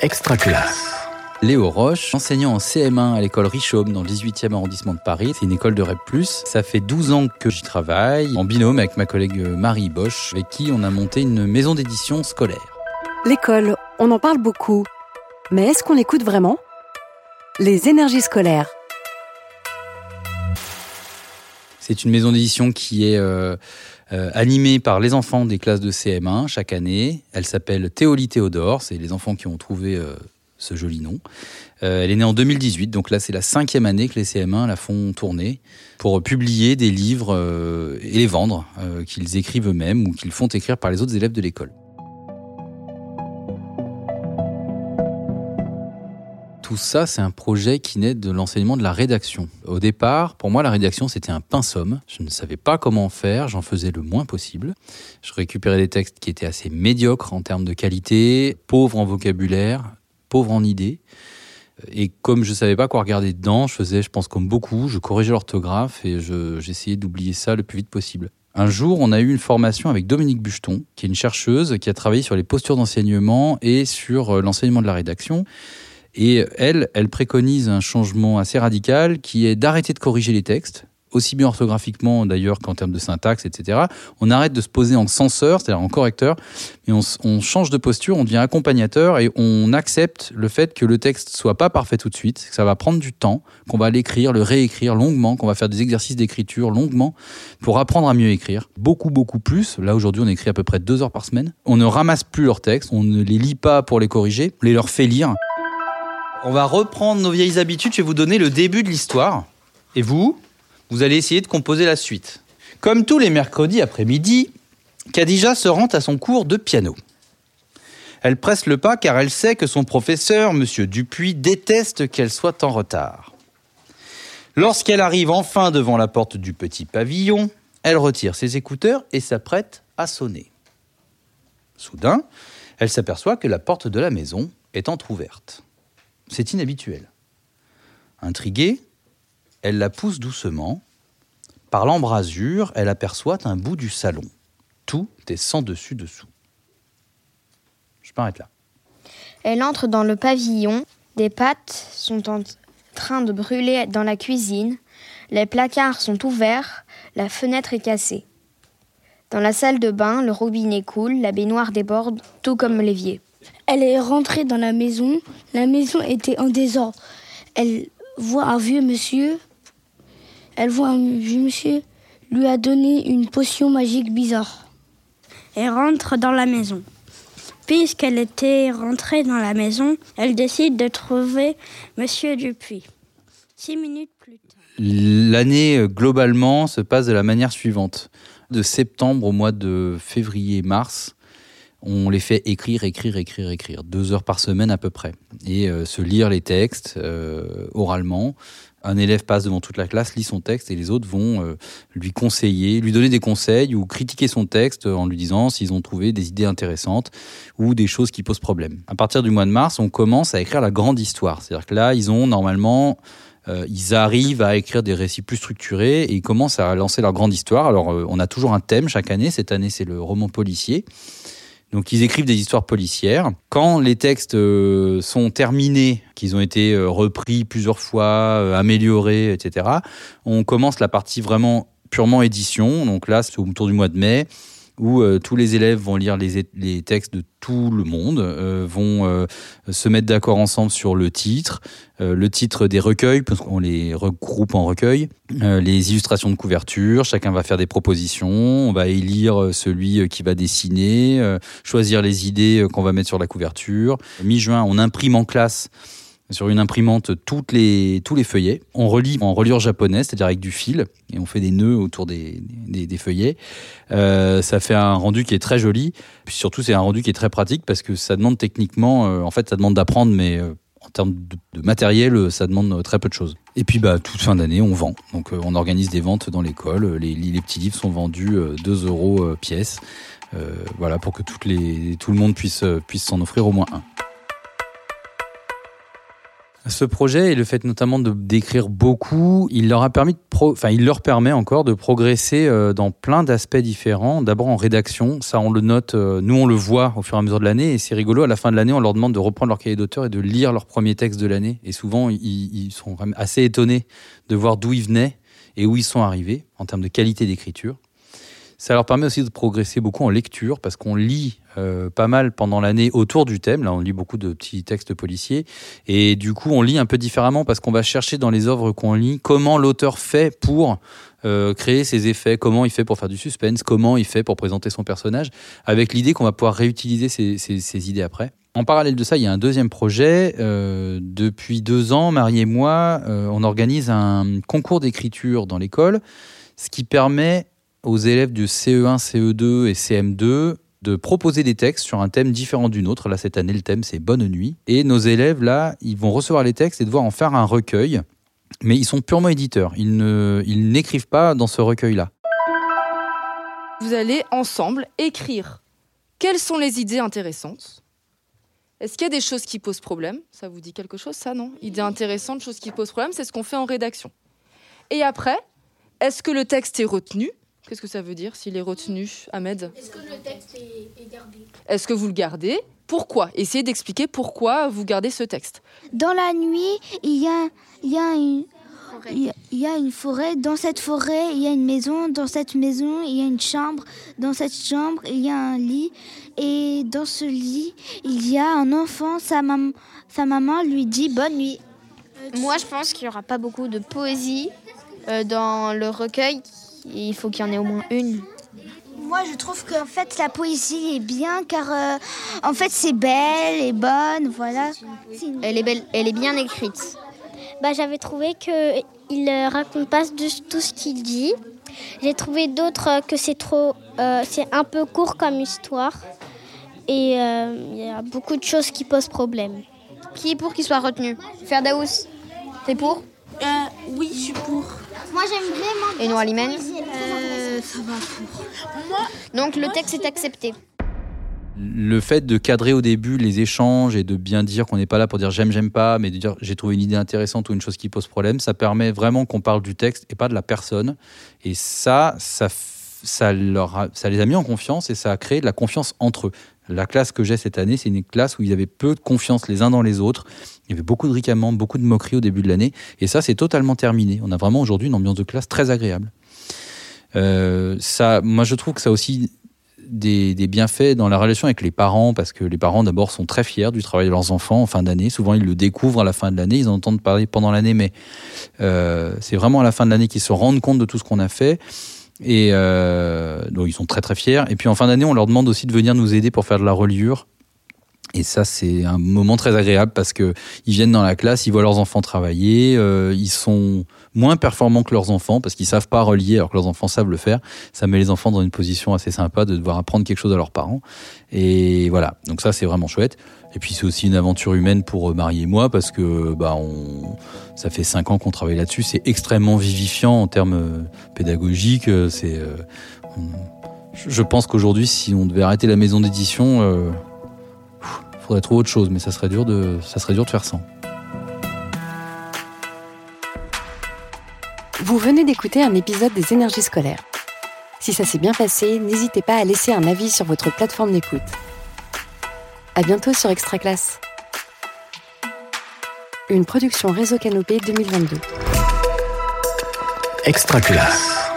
Extra classe. Léo Roche, enseignant en CM1 à l'école Richaume dans le 18e arrondissement de Paris. C'est une école de REP+. Ça fait 12 ans que j'y travaille en binôme avec ma collègue Marie Bosch, avec qui on a monté une maison d'édition scolaire. L'école, on en parle beaucoup. Mais est-ce qu'on l'écoute vraiment? Les énergies scolaires. C'est une maison d'édition qui est euh, euh, animée par les enfants des classes de CM1 chaque année. Elle s'appelle Théolie Théodore. C'est les enfants qui ont trouvé euh, ce joli nom. elle est née en 2018, donc là c'est la cinquième année que les CM1 la font tourner pour publier des livres et les vendre, qu'ils écrivent eux-mêmes ou qu'ils font écrire par les autres élèves de l'école. Tout ça, c'est un projet qui naît de l'enseignement de la rédaction. Au départ, pour moi, la rédaction, c'était un pinceau. Je ne savais pas comment faire, j'en faisais le moins possible. Je récupérais des textes qui étaient assez médiocres en termes de qualité, pauvres en vocabulaire, pauvres en idées. Et comme je ne savais pas quoi regarder dedans, je faisais, je pense, comme beaucoup, je corrigeais l'orthographe et j'essayais d'oublier ça le plus vite possible. Un jour, on a eu une formation avec Dominique Bucheton, qui est une chercheuse qui a travaillé sur les postures d'enseignement et sur euh, l'enseignement de la rédaction. Et elle, elle préconise un changement assez radical qui est d'arrêter de corriger les textes, aussi bien orthographiquement d'ailleurs qu'en termes de syntaxe, etc. On arrête de se poser en censeur, c'est-à-dire en correcteur, mais on, change de posture, on devient accompagnateur et on accepte le fait que le texte soit pas parfait tout de suite, que ça va prendre du temps, qu'on va l'écrire, le réécrire longuement, qu'on va faire des exercices d'écriture longuement pour apprendre à mieux écrire. Beaucoup, beaucoup plus. Là aujourd'hui, on écrit à peu près deux heures par semaine. On ne ramasse plus leurs textes, on ne les lit pas pour les corriger, on les leur fait lire. On va reprendre nos vieilles habitudes. Je vais vous donner le début de l'histoire. Et vous, vous allez essayer de composer la suite. Comme tous les mercredis après-midi, Khadija se rend à son cours de piano. Elle presse le pas car elle sait que son professeur, M. Dupuis, déteste qu'elle soit en retard. Lorsqu'elle arrive enfin devant la porte du petit pavillon, elle retire ses écouteurs et s'apprête à sonner. Soudain, elle s'aperçoit que la porte de la maison est entr'ouverte. C'est inhabituel. Intriguée, elle la pousse doucement. Par l'embrasure, elle aperçoit un bout du salon. Tout est sans dessus dessous. Je m'arrête là. Elle entre dans le pavillon. Des pâtes sont en train de brûler dans la cuisine. Les placards sont ouverts. La fenêtre est cassée. Dans la salle de bain, le robinet coule, la baignoire déborde, tout comme l'évier. Elle est rentrée dans la maison. La maison était en désordre. Elle voit un vieux monsieur. Elle voit un vieux monsieur lui a donné une potion magique bizarre. Elle rentre dans la maison. Puisqu'elle était rentrée dans la maison, elle décide de trouver Monsieur Dupuis. Six minutes plus tard. L'année, euh, globalement, se passe de la manière suivante. De septembre au mois de février-mars, on les fait écrire, écrire, écrire, écrire, deux heures par semaine à peu près, et euh, se lire les textes euh, oralement. Un élève passe devant toute la classe, lit son texte, et les autres vont euh, lui conseiller, lui donner des conseils ou critiquer son texte en lui disant s'ils ont trouvé des idées intéressantes ou des choses qui posent problème. À partir du mois de mars, on commence à écrire la grande histoire. C'est-à-dire que là, ils ont normalement ils arrivent à écrire des récits plus structurés et ils commencent à lancer leur grande histoire. Alors, on a toujours un thème chaque année. Cette année, c'est le roman policier. Donc ils écrivent des histoires policières. Quand les textes euh, sont terminés, qu'ils ont été euh, repris plusieurs fois, euh, améliorés, etc., on commence la partie vraiment purement édition. Donc là, c'est autour du mois de mai où euh, tous les élèves vont lire les, textes de tout le monde, euh, vont euh, se mettre d'accord ensemble sur le titre, le titre des recueils, parce qu'on les regroupe en recueils, les illustrations de couverture, chacun va faire des propositions, on va élire celui qui va dessiner, choisir les idées qu'on va mettre sur la couverture. Mi-juin, on imprime en classe sur une imprimante toutes les, tous les feuillets. On relie en reliure japonaise, c'est-à-dire avec du fil, et on fait des nœuds autour des, des, feuillets. Euh, ça fait un rendu qui est très joli. Puis surtout, c'est un rendu qui est très pratique parce que ça demande techniquement, euh, en fait, ça demande d'apprendre, mais euh, en termes de, matériel, ça demande très peu de choses. Et puis, bah, toute fin d'année, on vend. Donc, on organise des ventes dans l'école. Les, les, petits livres sont vendus 2 euros pièce. voilà, pour que toutes les, tout le monde puisse, puisse s'en offrir au moins un. Ce projet et le fait notamment de d'écrire beaucoup, il leur a permis enfin, il leur permet encore de progresser euh, dans plein d'aspects différents. D'abord en rédaction, ça on le note, euh, nous on le voit au fur et à mesure de l'année et c'est rigolo. À la fin de l'année, on leur demande de reprendre leur cahier d'auteur et de lire leur premier texte de l'année. Et souvent, ils, ils sont assez étonnés de voir d'où ils venaient et où ils sont arrivés en termes de qualité d'écriture. Ça leur permet aussi de progresser beaucoup en lecture parce qu'on lit euh, pas mal pendant l'année autour du thème. Là, on lit beaucoup de petits textes policiers. Et du coup, on lit un peu différemment parce qu'on va chercher dans les œuvres qu'on lit comment l'auteur fait pour euh, créer ses effets, comment il fait pour faire du suspense, comment il fait pour présenter son personnage, avec l'idée qu'on va pouvoir réutiliser ces, idées après. En parallèle de ça, il y a un deuxième projet. Euh, depuis deux ans, Marie et moi, on organise un concours d'écriture dans l'école, ce qui permet aux élèves du CE1, CE2 et CM2 de proposer des textes sur un thème différent d'une autre. Là, cette année, le thème, c'est Bonne nuit. Et nos élèves, là, ils vont recevoir les textes et devoir en faire un recueil. Mais ils sont purement éditeurs. Ils, n'écrivent pas dans ce recueil-là. Vous allez ensemble écrire. Quelles sont les idées intéressantes? Est-ce qu'il y a des choses qui posent problème? Ça vous dit quelque chose, ça, non? Idées intéressantes, choses qui posent problème, c'est ce qu'on fait en rédaction. Et après, est-ce que le texte est retenu? Qu'est-ce que ça veut dire s'il est retenu, Ahmed? Est-ce que le texte est, gardé? Est-ce que vous le gardez? Pourquoi? Essayez d'expliquer pourquoi vous gardez ce texte. Dans la nuit, il y a, il y a une... Il y a une forêt. Dans cette forêt, il y a une maison. Dans cette maison, il y a une chambre. Dans cette chambre, il y a un lit. Et dans ce lit, il y a un enfant. Sa, sa maman lui dit bonne nuit. Moi, je pense qu'il n'y aura pas beaucoup de poésie euh, dans le recueil il faut qu'il y en ait au moins une. Moi, je trouve qu'en fait, la poésie est bien car euh, en fait, c'est belle et bonne, voilà. Elle est belle, elle est bien écrite. Bah, j'avais trouvé que il euh, raconte pas tout ce qu'il dit. J'ai trouvé d'autres que c'est trop, euh, c'est un peu court comme histoire et il y a beaucoup de choses qui posent problème. Qui est pour qu'il soit retenu? Ferdaous, t'es pour? Oui, je suis pour. Moi, j'aime vraiment. Et Noalimène euh, Ça va pour. Donc, le texte est accepté. Le fait de cadrer au début les échanges et de bien dire qu'on n'est pas là pour dire j'aime, j'aime pas, mais de dire j'ai trouvé une idée intéressante ou une chose qui pose problème, ça permet vraiment qu'on parle du texte et pas de la personne. Et ça, ça, ça, leur ça les a mis en confiance et ça a créé de la confiance entre eux. La classe que j'ai cette année, c'est une classe où il y avait peu de confiance les uns dans les autres. Il y avait beaucoup de ricanements, beaucoup de moqueries au début de l'année. Et ça, c'est totalement terminé. On a vraiment aujourd'hui une ambiance de classe très agréable. Euh, ça, moi, je trouve que ça a aussi des, bienfaits dans la relation avec les parents, parce que les parents, d'abord, sont très fiers du travail de leurs enfants en fin d'année. Souvent, ils le découvrent à la fin de l'année. Ils en entendent parler pendant l'année, mais euh, c'est vraiment à la fin de l'année qu'ils se rendent compte de tout ce qu'on a fait. Et euh, donc, ils sont très, très fiers. Et puis, en fin d'année, on leur demande aussi de venir nous aider pour faire de la reliure et ça, c'est un moment très agréable parce que ils viennent dans la classe, ils voient leurs enfants travailler, euh, ils sont moins performants que leurs enfants parce qu'ils savent pas relier alors que leurs enfants savent le faire. Ça met les enfants dans une position assez sympa de devoir apprendre quelque chose à leurs parents. Et voilà. Donc ça, c'est vraiment chouette. Et puis c'est aussi une aventure humaine pour euh, Marie et moi parce que bah on, ça fait cinq ans qu'on travaille là-dessus. C'est extrêmement vivifiant en termes euh, pédagogiques. C'est, je pense qu'aujourd'hui, si on devait arrêter la maison d'édition faudrait trouver autre chose, mais ça serait dur de, ça serait dur de faire sans. Vous venez d'écouter un épisode des énergies scolaires. Si ça s'est bien passé, n'hésitez pas à laisser un avis sur votre plateforme d'écoute. À bientôt sur Extra Classe. Une production Réseau Canopé 2022. Extra Classe.